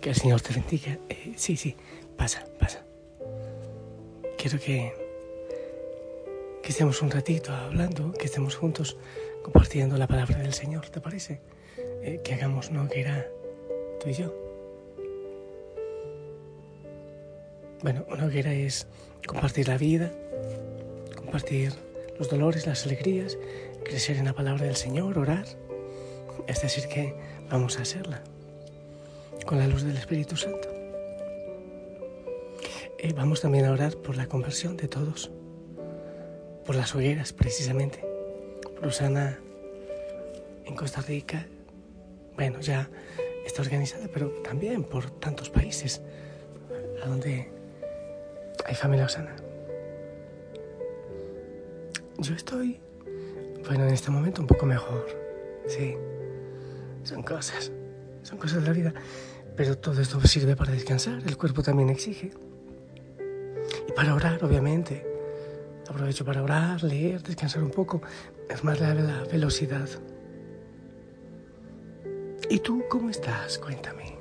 Que el Señor te bendiga. Eh, sí, sí, pasa, pasa. Quiero que, que estemos un ratito hablando, que estemos juntos compartiendo la palabra del Señor, ¿te parece? Eh, que hagamos una hoguera tú y yo. Bueno, una hoguera es compartir la vida, compartir los dolores, las alegrías, crecer en la palabra del Señor, orar. Es decir, que vamos a hacerla con la luz del Espíritu Santo. Eh, vamos también a orar por la conversión de todos, por las hogueras precisamente. Por Usana en Costa Rica, bueno, ya está organizada, pero también por tantos países a donde hay familia Osana. Yo estoy, bueno, en este momento un poco mejor, sí. Son cosas, son cosas de la vida. Pero todo esto sirve para descansar, el cuerpo también exige. Y para orar, obviamente. Aprovecho para orar, leer, descansar un poco. Es más la, la velocidad. ¿Y tú cómo estás? Cuéntame.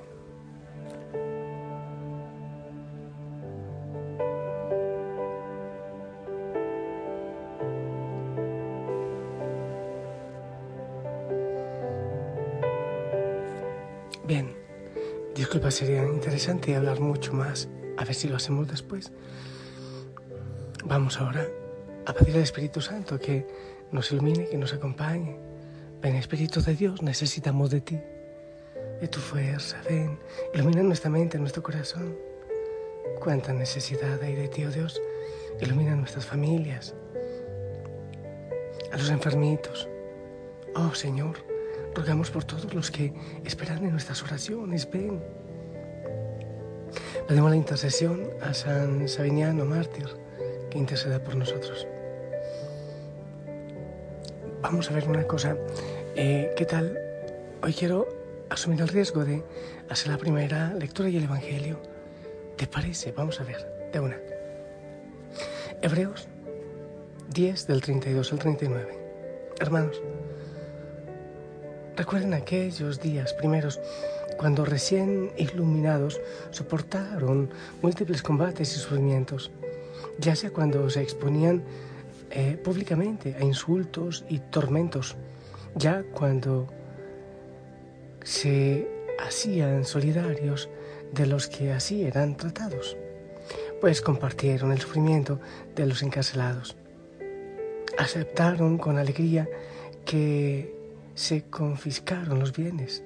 Sería interesante hablar mucho más. A ver si lo hacemos después. Vamos ahora a pedir al Espíritu Santo que nos ilumine, que nos acompañe. Ven, Espíritu de Dios, necesitamos de ti, de tu fuerza. Ven, ilumina nuestra mente, nuestro corazón. Cuánta necesidad hay de ti, oh Dios. Ilumina nuestras familias, a los enfermitos. Oh Señor, Rogamos por todos los que esperan en nuestras oraciones. Ven. Pedimos la intercesión a San Sabiniano, mártir, que interceda por nosotros. Vamos a ver una cosa. Eh, ¿Qué tal? Hoy quiero asumir el riesgo de hacer la primera lectura y el Evangelio. ¿Te parece? Vamos a ver, de una. Hebreos 10 del 32 al 39. Hermanos, Recuerden aquellos días primeros cuando recién iluminados soportaron múltiples combates y sufrimientos, ya sea cuando se exponían eh, públicamente a insultos y tormentos, ya cuando se hacían solidarios de los que así eran tratados, pues compartieron el sufrimiento de los encarcelados. Aceptaron con alegría que se confiscaron los bienes,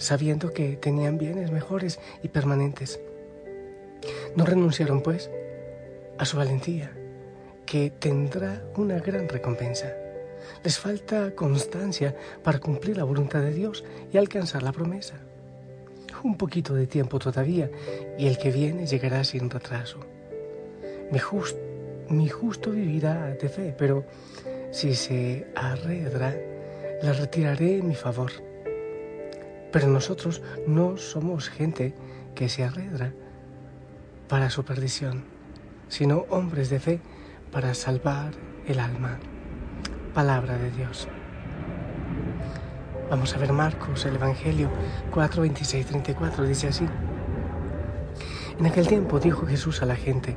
sabiendo que tenían bienes mejores y permanentes. No renunciaron, pues, a su valentía, que tendrá una gran recompensa. Les falta constancia para cumplir la voluntad de Dios y alcanzar la promesa. Un poquito de tiempo todavía y el que viene llegará sin retraso. Mi, mi justo vivirá de fe, pero si se arredra, la retiraré en mi favor. Pero nosotros no somos gente que se arredra para su perdición, sino hombres de fe para salvar el alma. Palabra de Dios. Vamos a ver Marcos, el Evangelio 4, 26, 34, dice así. En aquel tiempo dijo Jesús a la gente,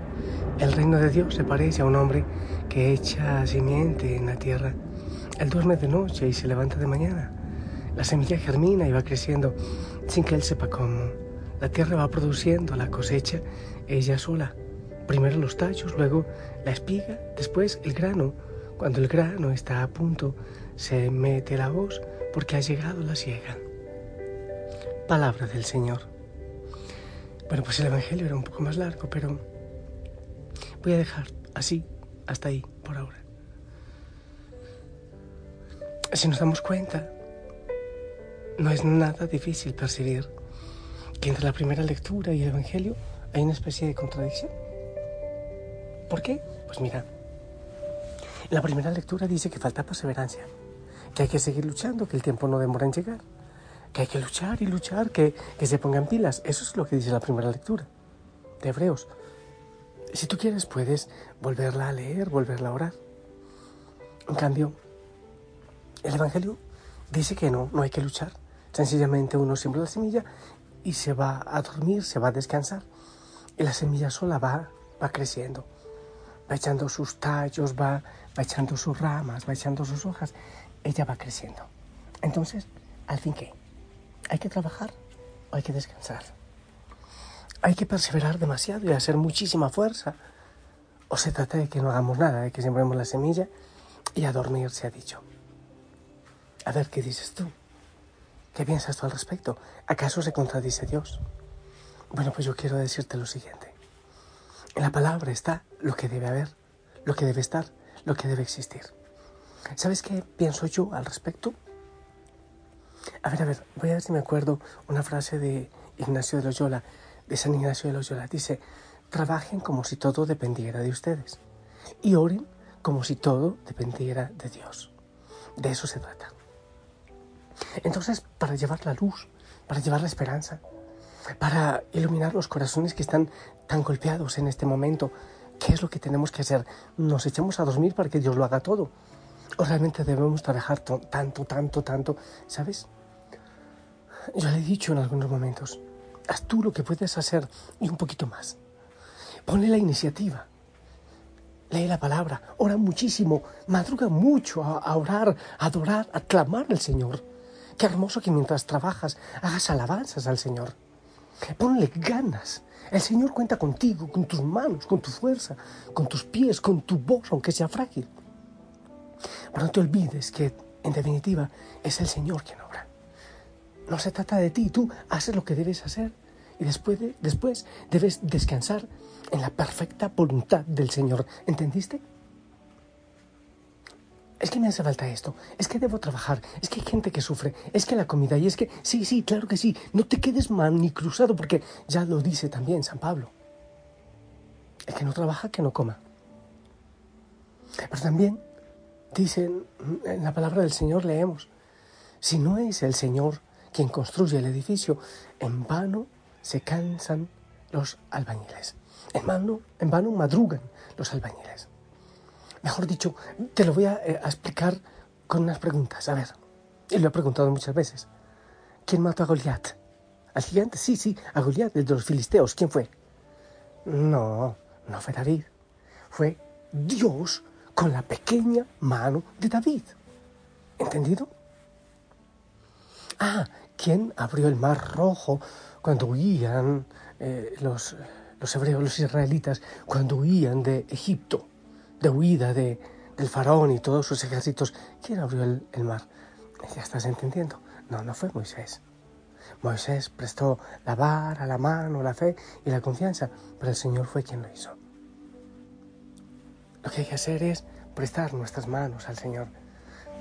el reino de Dios se parece a un hombre que echa simiente en la tierra él duerme de noche y se levanta de mañana. La semilla germina y va creciendo sin que él sepa cómo. La tierra va produciendo la cosecha ella sola. Primero los tallos, luego la espiga, después el grano. Cuando el grano está a punto, se mete la voz porque ha llegado la siega. Palabra del Señor. Bueno, pues el Evangelio era un poco más largo, pero voy a dejar así, hasta ahí, por ahora. Si nos damos cuenta, no es nada difícil percibir que entre la primera lectura y el Evangelio hay una especie de contradicción. ¿Por qué? Pues mira, la primera lectura dice que falta perseverancia, que hay que seguir luchando, que el tiempo no demora en llegar, que hay que luchar y luchar, que, que se pongan pilas. Eso es lo que dice la primera lectura de Hebreos. Si tú quieres, puedes volverla a leer, volverla a orar. En cambio, el Evangelio dice que no, no hay que luchar, Sencillamente uno siembra la semilla y se va a dormir, se va a descansar. Y la semilla sola va, va creciendo, va echando sus tallos, va, echando sus ramas, va echando sus hojas. Ella va creciendo. Entonces, ¿al fin qué? ¿Hay que trabajar o hay que descansar? ¿Hay que perseverar demasiado y hacer muchísima fuerza? ¿O se trata de que no hagamos nada, de que sembremos la semilla y a dormir se ha dicho? A ver, ¿qué dices tú? ¿Qué piensas tú al respecto? ¿Acaso se contradice Dios? Bueno, pues yo quiero decirte lo siguiente. En la palabra está lo que debe haber, lo que debe estar, lo que debe existir. ¿Sabes qué pienso yo al respecto? A ver, a ver, voy a ver si me acuerdo una frase de Ignacio de Loyola, de San Ignacio de Loyola. Dice, trabajen como si todo dependiera de ustedes y oren como si todo dependiera de Dios. De eso se trata. Entonces, para llevar la luz, para llevar la esperanza, para iluminar los corazones que están tan golpeados en este momento, ¿qué es lo que tenemos que hacer? ¿Nos echamos a dormir para que Dios lo haga todo? ¿O realmente debemos trabajar tanto, tanto, tanto? ¿Sabes? Yo le he dicho en algunos momentos, haz tú lo que puedes hacer y un poquito más. Ponle la iniciativa. Lee la palabra, ora muchísimo, madruga mucho a, orar, adorar, a clamar al Señor. Qué hermoso que mientras trabajas hagas alabanzas al Señor. Ponle ganas. El Señor cuenta contigo, con tus manos, con tu fuerza, con tus pies, con tu voz, aunque sea frágil. Pero no te olvides que, en definitiva, es el Señor quien obra. No se trata de ti, tú haces lo que debes hacer y después, después debes descansar en la perfecta voluntad del Señor. ¿Entendiste? Es que me hace falta esto, es que debo trabajar, es que hay gente que sufre, es que la comida, y es que, sí, sí, claro que sí, no te quedes cruzado, porque ya lo dice también San Pablo. El que no trabaja, que no coma. Pero también dicen, en la palabra del Señor leemos, si no es el Señor quien construye el edificio, en vano se cansan los albañiles. En vano, en vano madrugan los albañiles. Mejor dicho, te lo voy a, eh, explicar con unas preguntas. A ver, y lo he preguntado muchas veces. ¿Quién mató a Goliat? ¿Al gigante? Sí, sí, a Goliat, el de los filisteos. ¿Quién fue? No, no fue David. Fue Dios con la pequeña mano de David. ¿Entendido? Ah, ¿quién abrió el mar rojo cuando huían eh, los, los hebreos, los israelitas, cuando huían de Egipto? De huida de, del faraón y todos sus ejércitos, ¿quién abrió el, el mar? Ya estás entendiendo. No, no fue Moisés. Moisés prestó la vara, la mano, la fe y la confianza, pero el Señor fue quien lo hizo. Lo que hay que hacer es prestar nuestras manos al Señor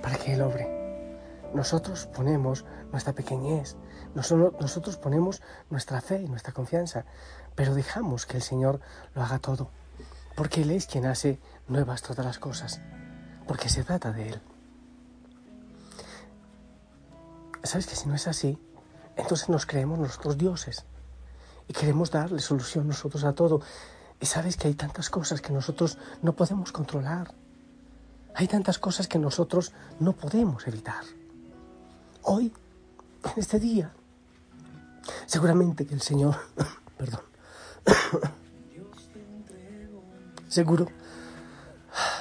para que Él obre. Nosotros ponemos nuestra pequeñez, nosotros ponemos nuestra fe y nuestra confianza, pero dejamos que el Señor lo haga todo porque Él es quien hace nuevas todas las cosas, porque se trata de Él. ¿Sabes que si no es así, entonces nos creemos nosotros dioses y queremos darle solución nosotros a todo? Y sabes que hay tantas cosas que nosotros no podemos controlar. Hay tantas cosas que nosotros no podemos evitar. Hoy, en este día, seguramente que el Señor, perdón, Seguro.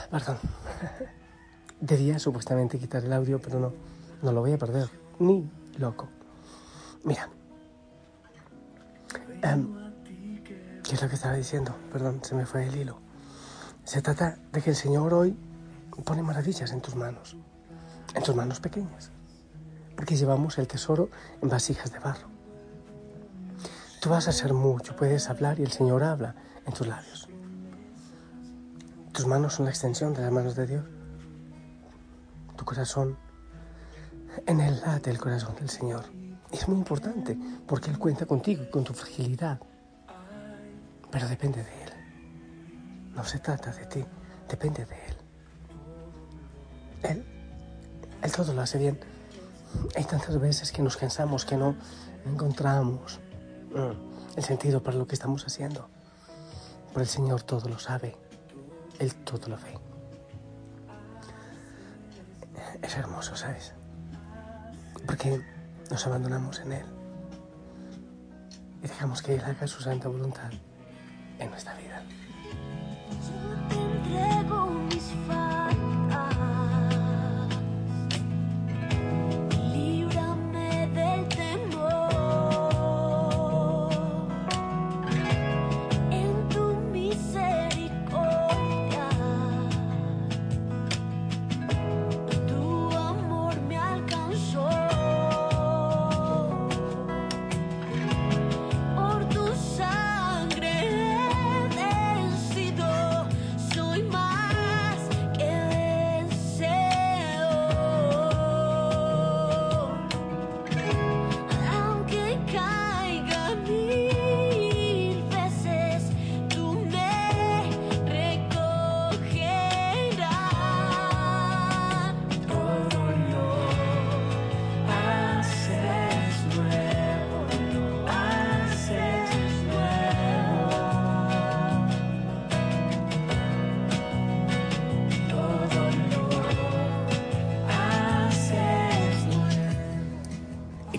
Perdón. Debía supuestamente quitar el audio, pero no. No lo voy a perder. Ni loco. Mira. Em, ¿Qué es lo que estaba diciendo? Perdón, se me fue el hilo. Se trata de que el Señor hoy pone maravillas en tus manos. En tus manos pequeñas. Porque llevamos el tesoro en vasijas de barro. Tú vas a hacer mucho, puedes hablar y el Señor habla en tus labios. Tus manos son la extensión de las manos de Dios. Tu corazón, en él late el corazón del Señor. Es muy importante porque Él cuenta contigo y con tu fragilidad. Pero depende de Él. No se trata de ti, depende de Él. Él, Él todo lo hace bien. Hay tantas veces que nos cansamos que no encontramos mm, el sentido para lo que estamos haciendo. Pero el Señor todo lo sabe. Él todo lo ve. Es hermoso, ¿sabes? Porque nos abandonamos en Él y dejamos que Él haga su santa voluntad en nuestra vida.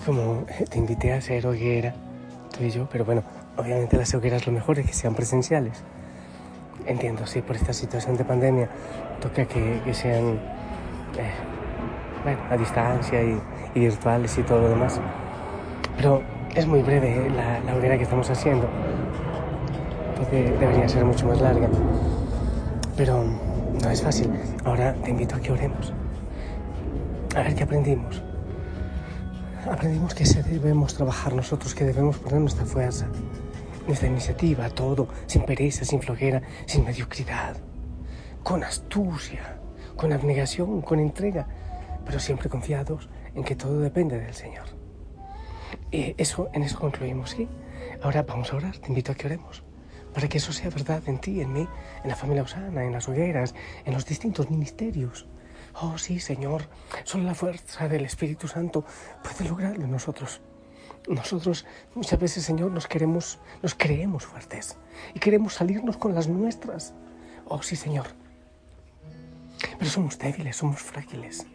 Como te invité a hacer hoguera, tú y yo, pero bueno, obviamente las hogueras lo mejor es que sean presenciales. Entiendo, sí, por esta situación de pandemia toca que, sean eh, bueno, a distancia y, virtuales y todo lo demás. Pero es muy breve la, la hoguera que estamos haciendo, porque debería ser mucho más larga. Pero no es fácil. Ahora te invito a que oremos. A ver qué aprendimos aprendimos que debemos trabajar nosotros, que debemos poner nuestra fuerza, nuestra iniciativa, todo, sin pereza, sin flojera, sin mediocridad, con astucia, con abnegación, con entrega, pero siempre confiados en que todo depende del Señor. Y eso, en eso concluimos, ¿sí? Ahora vamos a orar, te invito a que oremos, para que eso sea verdad en ti, en mí, en la familia Osana, en las hogueras, en los distintos ministerios, Oh sí, Señor, solo la fuerza del Espíritu Santo puede lograrlo nosotros. Nosotros muchas veces, Señor, nos queremos, nos creemos fuertes y queremos salirnos con las nuestras. Oh sí, Señor. Pero somos débiles, somos frágiles.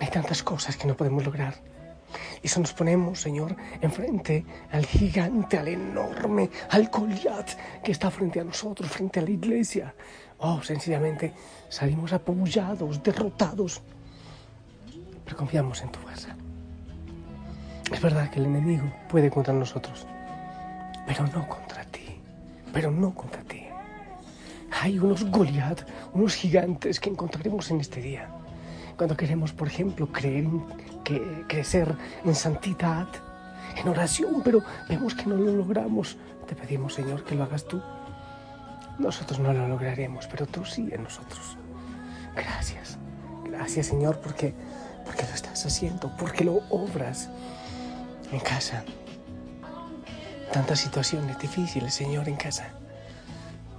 Hay tantas cosas que no podemos lograr. Y eso nos ponemos, Señor, enfrente al gigante, al enorme, al Goliat que está frente a nosotros, frente a la iglesia. Oh, sencillamente salimos apoyados, derrotados. Pero confiamos en tu fuerza. Es verdad que el enemigo puede contra nosotros, pero no contra ti, pero no contra ti. Hay unos Goliat, unos gigantes que encontraremos en este día. Cuando queremos, por ejemplo, creer que, crecer en santidad, en oración, pero vemos que no lo logramos, te pedimos, Señor, que lo hagas tú. Nosotros no lo lograremos, pero tú sí en nosotros. Gracias. Gracias, Señor, porque, porque lo estás haciendo, porque lo obras en casa. Tantas situaciones difíciles, Señor, en casa.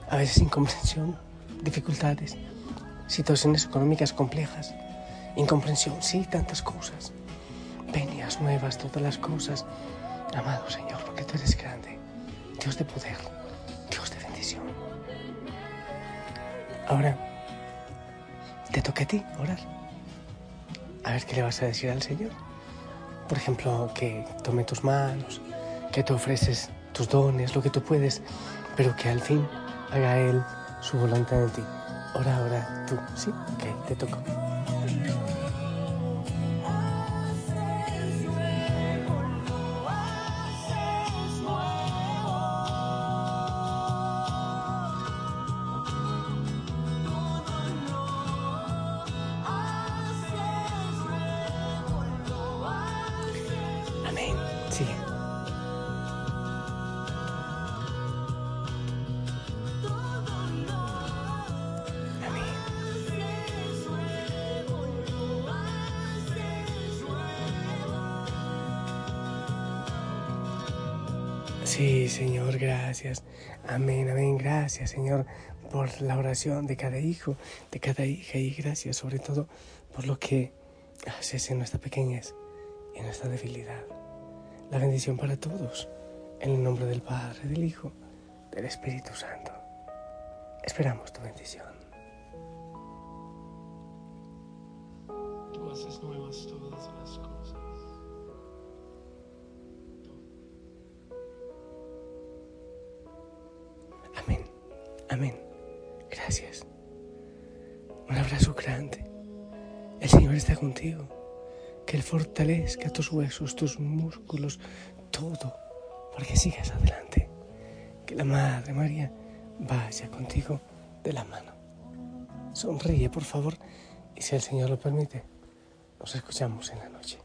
A veces incomprensión, dificultades, situaciones económicas complejas, incomprensión, sí, tantas cosas. Venias nuevas, todas las cosas. Amado Señor, porque tú eres grande, Dios de poder, Ahora, te toca a ti orar. A ver qué le vas a decir al Señor. Por ejemplo, que tome tus manos, que te ofreces tus dones, lo que tú puedes, pero que al fin haga Él su voluntad en ti. Ora, ora, tú, ¿sí? Ok, te toco. Sí, Señor, gracias. Amén, amén. Gracias, Señor, por la oración de cada hijo, de cada hija y gracias sobre todo por lo que haces en nuestra pequeñez y en nuestra debilidad la bendición para todos, en el nombre del Padre, del Hijo, del Espíritu Santo. Esperamos tu bendición. Tú haces nuevas todas las cosas. Amén, amén. Gracias. Un abrazo grande. El Señor está contigo. Que Él fortalezca tus huesos, tus músculos, todo, porque sigas adelante. Que la Madre María vaya contigo de la mano. Sonríe, por favor, y si el Señor lo permite, nos escuchamos en la noche.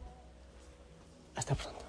Hasta pronto.